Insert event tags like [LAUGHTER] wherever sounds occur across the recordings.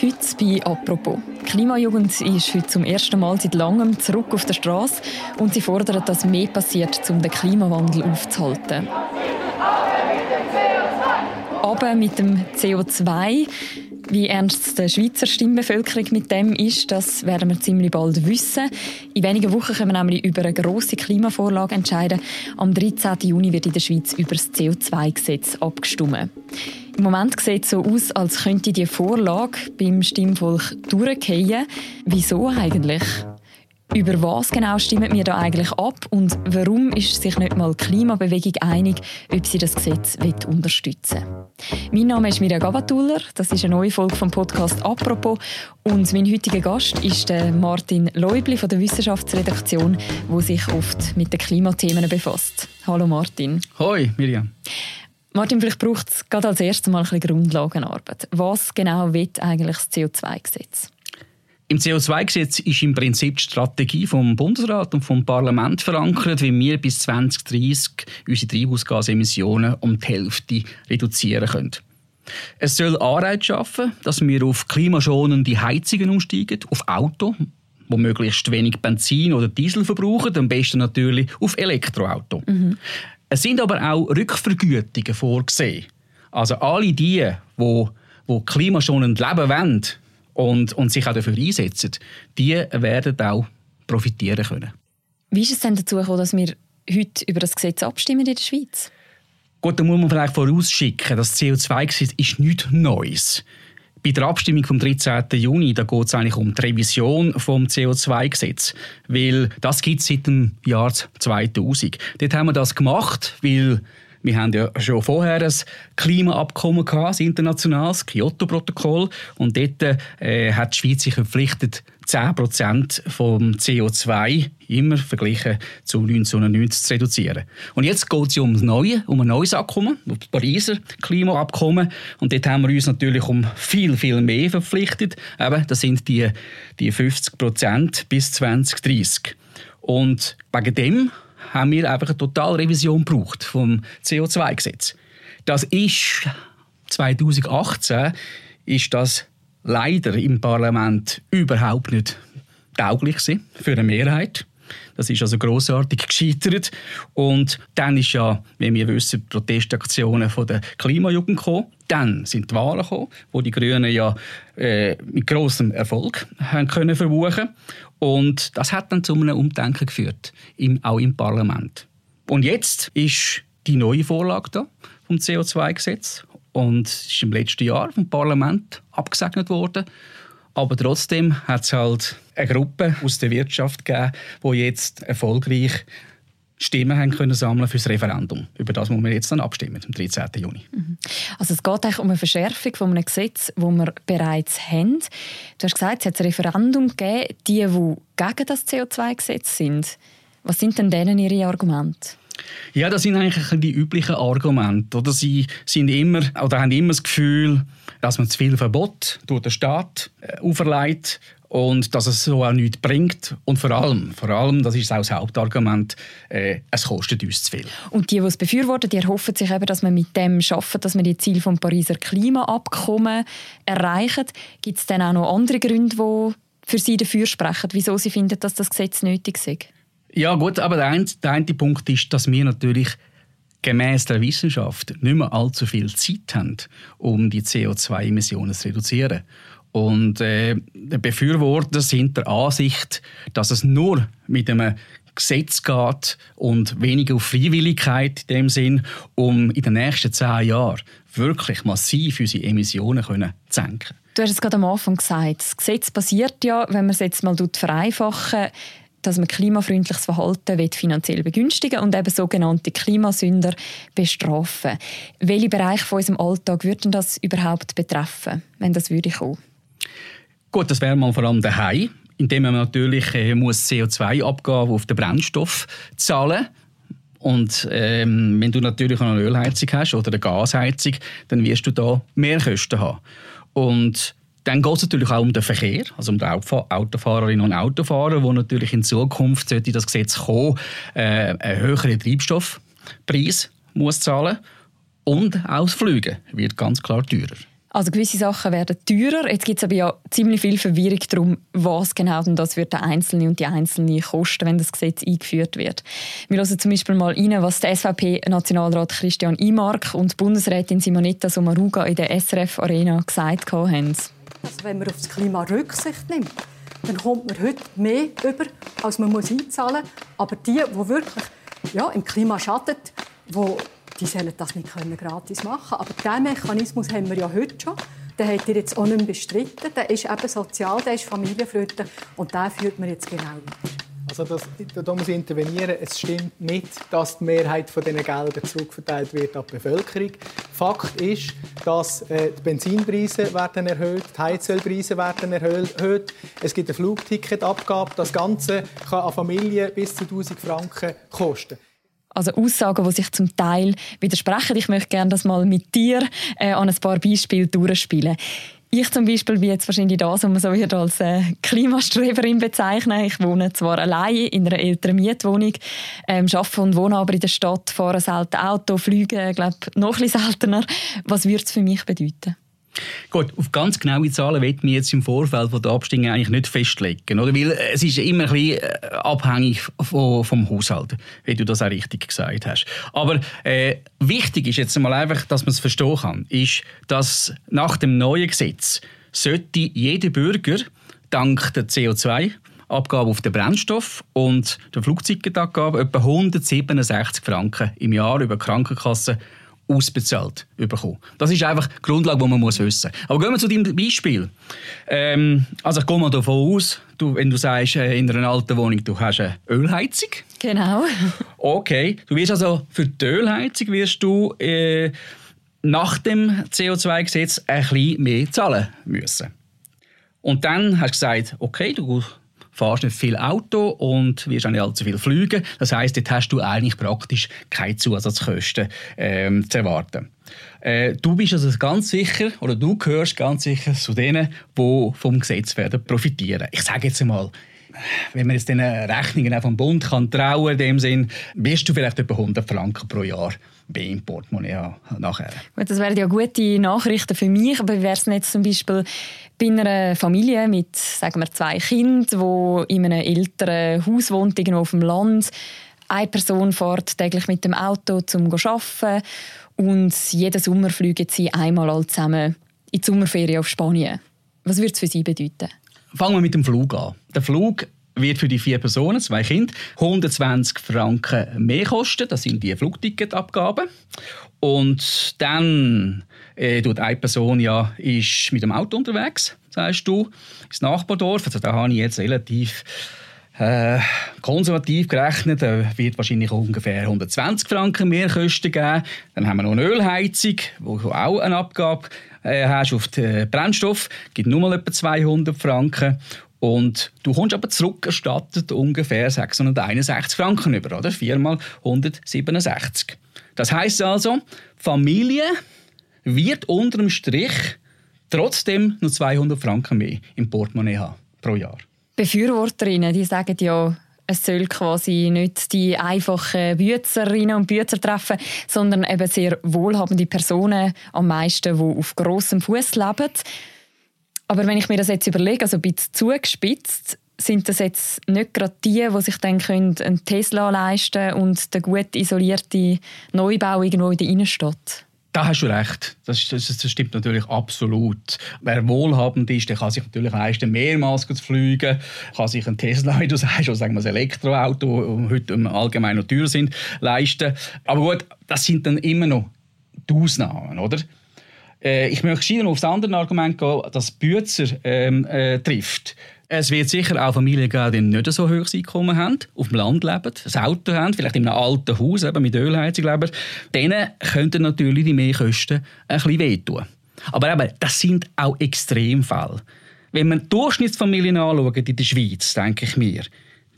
Heute bei «Apropos». Die Klimajugend ist heute zum ersten Mal seit langem zurück auf der Straße und sie fordert, dass mehr passiert, um den Klimawandel aufzuhalten. Aber mit dem CO2 wie ernst die Schweizer Stimmbevölkerung mit dem ist, das werden wir ziemlich bald wissen. In wenigen Wochen können wir nämlich über eine grosse Klimavorlage entscheiden. Am 13. Juni wird in der Schweiz über das CO2-Gesetz abgestimmt. Im Moment sieht es so aus, als könnte die Vorlage beim Stimmvolk durchgehen. Wieso eigentlich? Über was genau stimmen wir da eigentlich ab und warum ist sich nicht mal die Klimabewegung einig, ob sie das Gesetz unterstützen will? Mein Name ist Mirja Gabatuller, das ist eine neue Folge vom Podcast «Apropos» und mein heutiger Gast ist der Martin Leubli von der Wissenschaftsredaktion, wo sich oft mit den Klimathemen befasst. Hallo Martin. Hoi Mirja. Martin, vielleicht braucht es gerade als erstes mal ein bisschen Grundlagenarbeit. Was genau will eigentlich das CO2-Gesetz? Im CO2-Gesetz ist im Prinzip die Strategie vom Bundesrat und vom Parlament verankert, wie wir bis 2030 unsere Treibhausgasemissionen um die Hälfte reduzieren können. Es soll Anreiz schaffen, dass wir auf klimaschonende Heizungen umsteigen, auf Auto, wo möglichst wenig Benzin oder Diesel verbrauchen, am besten natürlich auf Elektroauto. Mhm. Es sind aber auch Rückvergütungen vorgesehen. Also alle die, die, die klimaschonend leben wollen, und, und sich auch dafür einsetzen, die werden auch profitieren können. Wie ist es denn dazu gekommen, dass wir heute über das Gesetz abstimmen in der Schweiz? Gut, da muss man vielleicht vorausschicken, das CO2-Gesetz ist nichts Neues. Bei der Abstimmung vom 13. Juni da geht es eigentlich um die Revision vom CO2-Gesetz, weil das gibt es seit dem Jahr 2000. Dort haben wir das gemacht, weil wir haben ja schon vorher ein Klimaabkommen gehabt, das internationales Kyoto-Protokoll. Und dort äh, hat die Schweiz sich verpflichtet, 10% vom CO2 immer verglichen zu 1990 zu reduzieren. Und jetzt geht es um ein neues, um ein neues Abkommen, um das Pariser Klimaabkommen. Und dort haben wir uns natürlich um viel, viel mehr verpflichtet. Eben, das sind die, die 50% bis 2030. Und wegen dem haben wir einfach eine Totalrevision gebraucht vom CO2-Gesetz. Das ist 2018 ist das leider im Parlament überhaupt nicht tauglich für eine Mehrheit. Das ist also großartig gescheitert. Und dann ist ja, wie wir wissen, Protestaktionen von der Klimajugend gekommen. Dann sind die Wahlen gekommen, wo die Grünen ja äh, mit großem Erfolg haben können verbuchen. Und das hat dann zu einem Umdenken geführt, im, auch im Parlament. Und jetzt ist die neue Vorlage da vom CO2-Gesetz und ist im letzten Jahr vom Parlament abgesegnet worden. Aber trotzdem hat es halt eine Gruppe aus der Wirtschaft gegeben, die jetzt erfolgreich Stimmen haben können sammeln für das Referendum. Über das muss wir jetzt dann abstimmen, am 13. Juni. Mhm. Also es geht eigentlich um eine Verschärfung von einem Gesetz, das wir bereits haben. Du hast gesagt, es hat ein Referendum gegeben. Die, die gegen das CO2-Gesetz sind, was sind denn denen ihre Argumente? Ja, das sind eigentlich die üblichen Argumente. Oder sie sind immer, oder haben immer das Gefühl, dass man zu viel Verbot durch den Staat äh, auferlegt und dass es so auch nichts bringt. Und vor allem, vor allem das ist auch das Hauptargument, äh, es kostet uns zu viel. Und die, die es befürworten, die erhoffen sich eben, dass man mit dem schafft, dass man die Ziele vom Pariser Klimaabkommen erreicht. Gibt es dann auch noch andere Gründe, die für Sie dafür sprechen, wieso Sie finden, dass das Gesetz nötig ist? Ja gut, aber der eine, der eine Punkt ist, dass wir natürlich gemäß der Wissenschaft nicht mehr allzu viel Zeit haben, um die CO2-Emissionen zu reduzieren. Und äh, Befürworter sind der Ansicht, dass es nur mit einem Gesetz geht und weniger auf Freiwilligkeit in dem Sinn, um in den nächsten zehn Jahren wirklich massiv unsere Emissionen können zu senken. Du hast es gerade am Anfang gesagt, das Gesetz basiert ja, wenn man es jetzt mal vereinfachen dass man klimafreundliches Verhalten finanziell begünstigen und eben sogenannte Klimasünder bestrafen. Welche Bereiche von unserem Alltag würden das überhaupt betreffen, wenn das würde kommen? Gut, das wäre mal vor allem daheim, indem man natürlich äh, muss CO2-Abgabe auf den Brennstoff zahlen und ähm, wenn du natürlich eine Ölheizung hast oder eine Gasheizung, dann wirst du da mehr Kosten haben. Und dann geht es natürlich auch um den Verkehr, also um die Autofahrerinnen und Autofahrer, wo natürlich in Zukunft sollte das Gesetz kommen, äh, einen höheren Treibstoffpreis muss zahlen und auch das Fliegen wird ganz klar teurer. Also gewisse Sachen werden teurer. Jetzt gibt es aber ja ziemlich viel Verwirrung darum, was genau denn das wird der Einzelne und die Einzelne kosten, wenn das Gesetz eingeführt wird. Wir hören zum Beispiel mal rein, was der SVP-Nationalrat Christian Imark und Bundesrätin Simonetta Sommaruga in der SRF Arena gesagt haben. Also wenn man auf das Klima Rücksicht nimmt, dann kommt man heute mehr über, als man muss einzahlen muss. Aber die, die wirklich ja, im Klima schaden, die die sollen das nicht können gratis machen Aber diesen Mechanismus haben wir ja heute schon. Den habt ihr jetzt auch nicht bestritten. Der ist eben sozial, der ist familienfreundlich und den führt man jetzt genau weiter. Also das, da muss ich intervenieren. Es stimmt nicht, dass die Mehrheit von diesen Geldern zurückverteilt wird an die Bevölkerung. Fakt ist, dass äh, die Benzinpreise werden erhöht, die Heizölpreise werden erhöht. Es gibt eine Flugticketabgabe. Das Ganze kann an Familien bis zu 1000 Franken kosten also Aussagen, die sich zum Teil widersprechen. Ich möchte gerne das mal mit dir äh, an ein paar Beispielen durchspielen. Ich zum Beispiel bin jetzt wahrscheinlich das, was man so wird als äh, Klimastreberin bezeichnen. Ich wohne zwar allein in einer älteren Mietwohnung, ähm, arbeite und wohne aber in der Stadt, fahre selten Auto, fliege, glaube noch ein bisschen seltener. Was würde es für mich bedeuten? Gut, auf ganz genaue Zahlen wird mir jetzt im Vorfeld von der Abstimmung eigentlich nicht festlegen, oder? Weil es ist immer ein bisschen äh, abhängig vom, Haushalt, wie du das auch richtig gesagt hast. Aber äh, wichtig ist jetzt mal einfach, dass man es verstehen kann, ist, dass nach dem neuen Gesetz sollte jeder Bürger dank der CO2 Abgabe auf den Brennstoff und der Flugticketabgabe etwa 167 Franken im Jahr über die Krankenkasse ausbezahlt bekommen. Das ist einfach die Grundlage, die man muss wissen muss. Aber gehen wir zu deinem Beispiel. Ähm, also ich gehe mal davon aus, du, wenn du sagst, äh, in einer alten Wohnung, du hast eine Ölheizung. Genau. [LAUGHS] Okay, du wirst also für die Ölheizung wirst du äh, nach dem CO2-Gesetz ein bisschen mehr zahlen müssen. Und dann hast du gesagt, okay, du fahrst nicht viel Auto und wirst auch nicht allzu viel fliegen. Das heißt, dort hast du eigentlich praktisch keine Zusatzkosten ähm, zu erwarten. Äh, du bist also ganz sicher, oder du gehörst ganz sicher zu denen, die vom Gesetz werden profitieren. Ich sage jetzt einmal, wenn man jetzt den Rechnungen auch vom Bund kann trauen in dem Sinn, wirst du vielleicht etwa 100 Franken pro Jahr im Portemonnaie haben nachher. Gut, das wären ja gute Nachrichten für mich, aber wäre es jetzt zum Beispiel bei einer Familie mit sagen wir, zwei Kindern, die in einem älteren Haus wohnt, irgendwo auf dem Land. Eine Person fährt täglich mit dem Auto zum Arbeiten und jeden Sommer fliegen sie einmal all zusammen in die Sommerferien auf Spanien. Was würde es für sie bedeuten? Fangen wir mit dem Flug an. Der Flug wird für die vier Personen, zwei Kinder, 120 Franken mehr kosten. Das sind die Flugticketabgaben. Und dann äh, tut eine Person ja ist mit dem Auto unterwegs, sagst du, ins Nachbardorf. Also da habe ich jetzt relativ äh, konservativ gerechnet, da wird wahrscheinlich ungefähr 120 Franken mehr Kosten geben. Dann haben wir noch eine Ölheizung, wo du auch eine Abgabe äh, hast auf den Brennstoff, gibt nur mal etwa 200 Franken. Und du kommst aber zurückerstattet ungefähr 661 Franken über, oder? Viermal 167. Das heißt also, Familie wird unter dem Strich trotzdem noch 200 Franken mehr im Portemonnaie haben pro Jahr. Befürworterinnen, die sagen ja, es soll quasi nicht die einfachen Büzerinnen und Büzer treffen, sondern eben sehr wohlhabende Personen am meisten, die auf grossem Fuß leben. Aber wenn ich mir das jetzt überlege, also ein bisschen zugespitzt, sind das jetzt nicht gerade die, die sich dann einen Tesla leisten können und den gut isolierten Neubau irgendwo in der Innenstadt? Da hast du recht. Das, das, das, stimmt natürlich absolut. Wer wohlhabend ist, der kann sich natürlich leisten, mehrmals zu fliegen, kann sich einen Tesla, wie du sagst, oder sagen wir ein Elektroauto, die heute allgemein noch teuer sind, leisten. Aber gut, das sind dann immer noch die Ausnahmen, oder? Äh, ich möchte schieden auf das andere Argument gehen, das Bützer ähm, äh, trifft. Es wird sicher auch Familien geben, die nicht so hohes Einkommen haben, auf dem Land leben, ein Auto haben, vielleicht in einem alten Haus eben mit Ölheizung leben. Denen könnten natürlich die Mehrkosten ein bisschen wehtun. Aber eben, das sind auch Extremfälle. Wenn man Durchschnittsfamilien anschaut in der Schweiz, denke ich mir,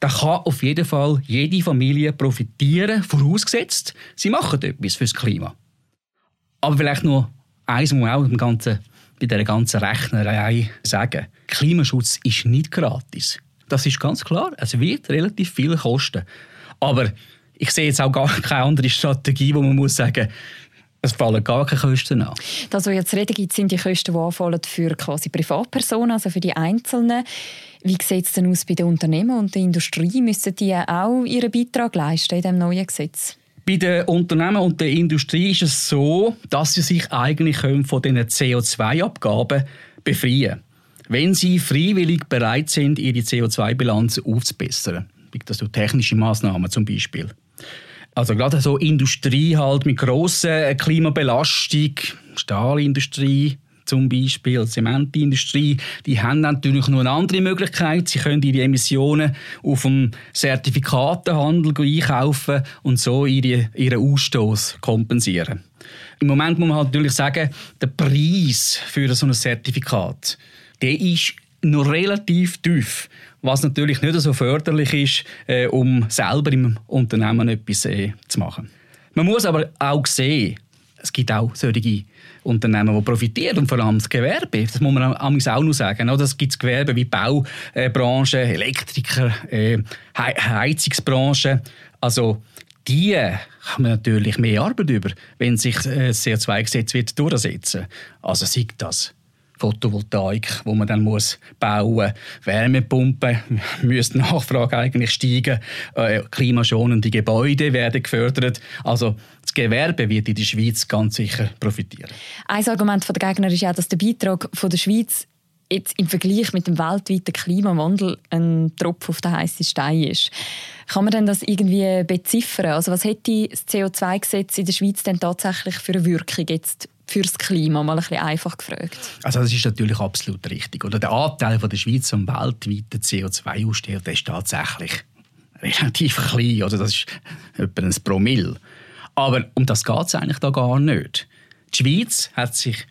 da kann auf jeden Fall jede Familie profitieren, vorausgesetzt, sie machen etwas fürs Klima. Aber vielleicht nur eins muss man auch im ganzen, bei dieser ganzen Rechnerei sagen. Klimaschutz ist nicht gratis. Das ist ganz klar. Es wird relativ viel kosten. Aber ich sehe jetzt auch gar [LAUGHS] keine andere Strategie, wo man muss sagen, Es fallen gar keine Kosten an. Das, was jetzt reden gibt, sind die Kosten, die anfallen für quasi Privatpersonen, also für die Einzelnen. Wie sieht es denn aus bei den Unternehmen und der Industrie? Müssen die auch ihren Beitrag leisten in diesem neuen Gesetz? Bei den Unternehmen und der Industrie ist es so, dass sie sich eigentlich von diesen CO2-Abgaben befreien können, wenn sie freiwillig bereit sind, ihre CO2-Bilanz aufzubessern. Das durch technische Maßnahmen zum Beispiel. Also gerade so Industrie halt mit grosser Klimabelastung, Stahlindustrie, zum Beispiel Zementindustrie, die haben natürlich noch eine andere Möglichkeit. Sie können ihre Emissionen auf dem Zertifikatehandel einkaufen und so ihre, ihren Ausstoß kompensieren. Im Moment muss man halt natürlich sagen, der Preis für so ein Zertifikat, der ist noch relativ tief, was natürlich nicht so förderlich ist, äh, um selber im Unternehmen etwas äh, zu machen. Man muss aber auch sehen, es gibt auch solche Unternehmen, die profitieren und vor allem das Gewerbe. Das muss man auch noch sagen. Es gibt Gewerbe wie Baubranche, Elektriker, äh, Heizungsbranche. Also die haben natürlich mehr Arbeit über, wenn sich das CO2-Gesetz durchsetzen Also sieht das Photovoltaik, wo man dann muss bauen, Wärmepumpen, [LAUGHS] müsste Nachfrage eigentlich steigen, äh, klimaschonende Gebäude werden gefördert. Also das Gewerbe wird in der Schweiz ganz sicher profitieren. Ein Argument der Gegner ist auch, dass der Beitrag von der Schweiz jetzt im Vergleich mit dem weltweiten Klimawandel ein Tropfen auf den heißen Stein ist. Kann man denn das irgendwie beziffern? Also was hätte das CO2-Gesetz in der Schweiz denn tatsächlich für eine Wirkung jetzt fürs Klima, mal ein bisschen einfach gefragt. Also das ist natürlich absolut richtig. Oder der Anteil von der Schweiz am weltweiten CO2-Ausstoß ist tatsächlich relativ klein. Also das ist etwa ein Promille. Aber um das geht es eigentlich da gar nicht. Die Schweiz hat sich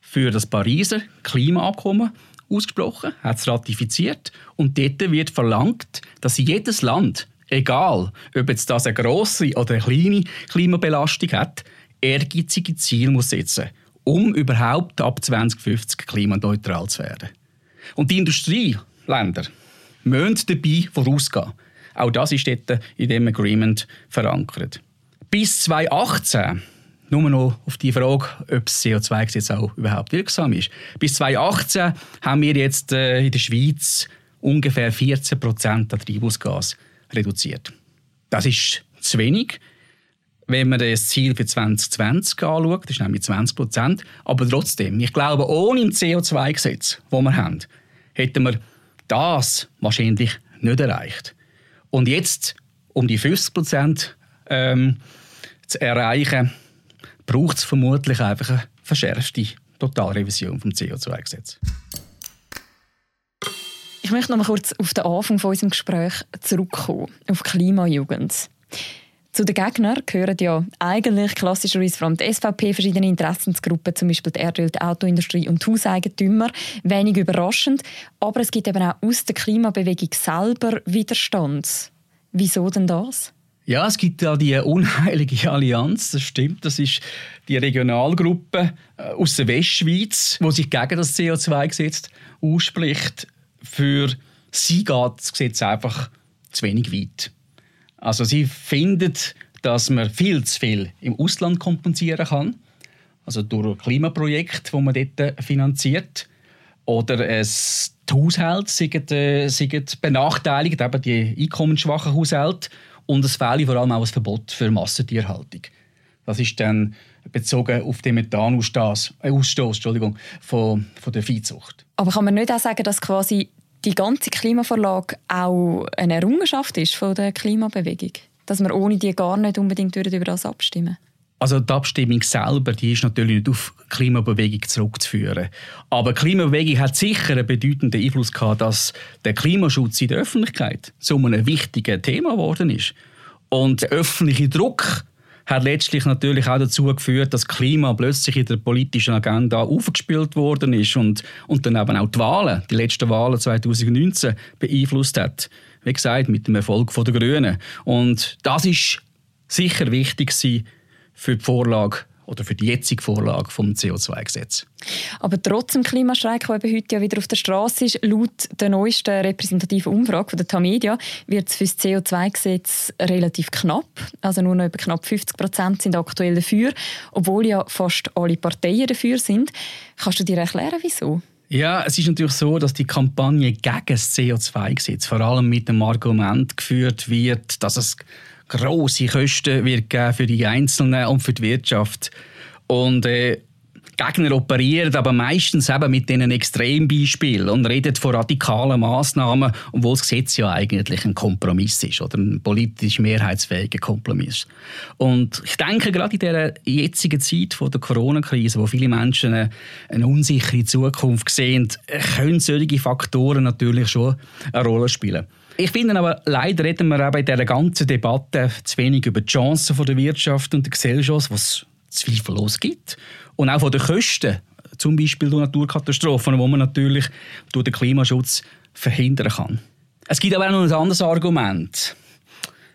für das Pariser Klimaabkommen ausgesprochen, hat es ratifiziert und dort wird verlangt, dass jedes Land, egal ob jetzt das eine grosse oder eine kleine Klimabelastung hat, ehrgeizige Ziele muss setzen um überhaupt ab 2050 klimaneutral zu werden. Und die Industrieländer müssen dabei vorausgehen. Auch das ist dort in dem Agreement verankert. Bis 2018 nur noch auf die Frage, ob das CO2-Gesetz auch überhaupt wirksam ist. Bis 2018 haben wir jetzt äh, in der Schweiz ungefähr 14 Prozent an Treibhausgas reduziert. Das ist zu wenig wenn man das Ziel für 2020 anschaut, das ist nämlich 20 Prozent. Aber trotzdem, ich glaube, ohne ein CO2-Gesetz, das wir haben, hätten wir das wahrscheinlich nicht erreicht. Und jetzt, um die 50 Prozent ähm, zu erreichen, braucht es vermutlich einfach eine verschärfte Totalrevision vom CO2-Gesetz. Ich möchte noch mal kurz auf den Anfang von unserem Gespräch zurückkommen, auf Klimajugend. Zu den Gegnern gehören ja eigentlich klassischerweise vor allem die SVP, verschiedene Interessensgruppen, zum Beispiel die Erdöl-, die Autoindustrie und die Hauseigentümer. Wenig überraschend. Aber es gibt eben auch aus der Klimabewegung selber Widerstand. Wieso denn das? Ja, es gibt ja die unheilige Allianz, das stimmt. Das ist die Regionalgruppe äh, aus der Westschweiz, die sich gegen das CO2-Gesetz ausspricht. Für sie geht das Gesetz einfach zu wenig weit. Also sie findet, dass man viel zu viel im Ausland kompensieren kann, also durch Klimaprojekte, die man dort finanziert. Oder es, die Haushalte sind, äh, sind benachteiligt, eben die einkommensschwachen Haushalte. Und es fehle vor allem auch ein Verbot für Massentierhaltung. Das ist dann bezogen auf den Methanausstoß äh, Entschuldigung, von, von der Viehzucht. Aber kann man nicht auch sagen, dass quasi die ganze Klimavorlage auch eine Errungenschaft ist von der Klimabewegung? Dass wir ohne die gar nicht unbedingt über das abstimmen also die Abstimmung selber, die ist natürlich nicht auf Klimabewegung zurückzuführen. Aber Klimabewegung hat sicher einen bedeutenden Einfluss gehabt, dass der Klimaschutz in der Öffentlichkeit zu einem wichtigen Thema geworden ist. Und der öffentliche Druck hat letztlich natürlich auch dazu geführt, dass Klima plötzlich in der politischen Agenda aufgespielt worden ist und, und dann eben auch die Wahlen, die letzten Wahlen 2019 beeinflusst hat. Wie gesagt, mit dem Erfolg der Grünen. Und das ist sicher wichtig für die Vorlage oder für die jetzige Vorlage vom CO2-Gesetz. Aber trotz dem Klimastreik, der eben heute ja wieder auf der Straße ist, laut der neuesten repräsentativen Umfrage von der Tamedia wird es für das CO2-Gesetz relativ knapp. Also nur noch etwa knapp 50 Prozent sind aktuell dafür, obwohl ja fast alle Parteien dafür sind. Kannst du dir erklären, wieso? Ja, es ist natürlich so, dass die Kampagne gegen das CO2-Gesetz vor allem mit dem Argument geführt wird, dass es große Kosten wird geben für die Einzelnen und für die Wirtschaft. Und äh, Gegner operieren aber meistens eben mit diesen Extrembeispielen und reden von radikalen Massnahmen, obwohl das Gesetz ja eigentlich ein Kompromiss ist oder ein politisch mehrheitsfähiger Kompromiss. Und ich denke, gerade in dieser jetzigen Zeit von der Corona-Krise, wo viele Menschen eine, eine unsichere Zukunft sehen, können solche Faktoren natürlich schon eine Rolle spielen. Ich finde aber, leider reden wir auch bei dieser ganzen Debatte zu wenig über die Chancen der Wirtschaft und der Gesellschaft, was zweifellos gibt. Und auch von den Kosten, zum Beispiel durch Naturkatastrophen, wo man natürlich durch den Klimaschutz verhindern kann. Es gibt aber auch noch ein anderes Argument,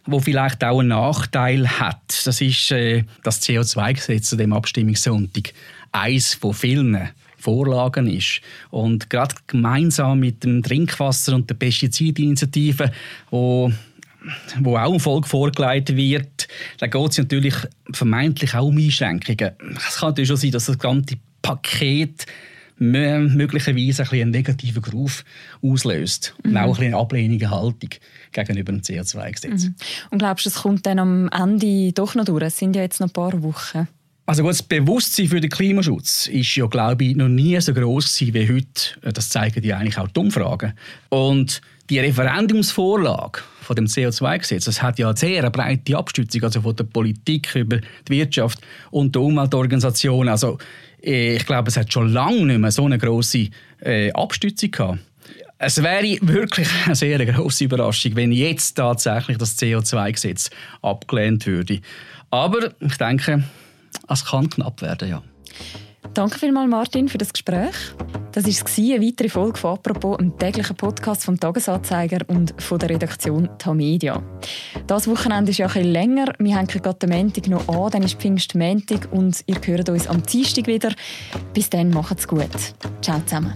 wo vielleicht auch einen Nachteil hat. Das ist äh, das CO2-Gesetz zu dem Abstimmungssonntag. Eins von vielen Vorlagen ist. Und gerade gemeinsam mit dem Trinkwasser und der Pestizidinitiative, wo wo auch im Volk vorgelegt wird, da geht es natürlich vermeintlich auch um Einschränkungen. Es kann natürlich schon sein, dass das ganze Paket möglicherweise ein einen negativen Ruf auslöst mhm. und auch eine ablehnende Haltung gegenüber dem CO2-Gesetz. Mhm. Und glaubst du, es kommt dann am Ende doch noch durch? Es sind ja jetzt noch ein paar Wochen. Also gut, das Bewusstsein für den Klimaschutz ist ja, glaube ich, noch nie so groß wie heute. Das zeigen ja eigentlich auch die Umfragen. Und die Referendumsvorlage von dem CO2-Gesetz, das hat ja eine sehr breite Abstützung, also von der Politik über die Wirtschaft und die Umweltorganisationen. Also äh, ich glaube, es hat schon lange nicht mehr so eine große äh, Abstützung gehabt. Es wäre wirklich [LAUGHS] eine sehr große Überraschung, wenn jetzt tatsächlich das CO2-Gesetz abgelehnt würde. Aber ich denke, es kann knapp werden, ja. Danke vielmals, Martin, für das Gespräch. Das war eine weitere Folge von «Apropos», einem täglichen Podcast vom «Tagesanzeiger» und von der Redaktion «Tamedia». Das Wochenende ist ja ein länger. Wir hängen gerade den Montag noch an, dann ist Pfingstmontag und ihr hört uns am Dienstag wieder. Bis dann, macht's gut. Ciao zusammen.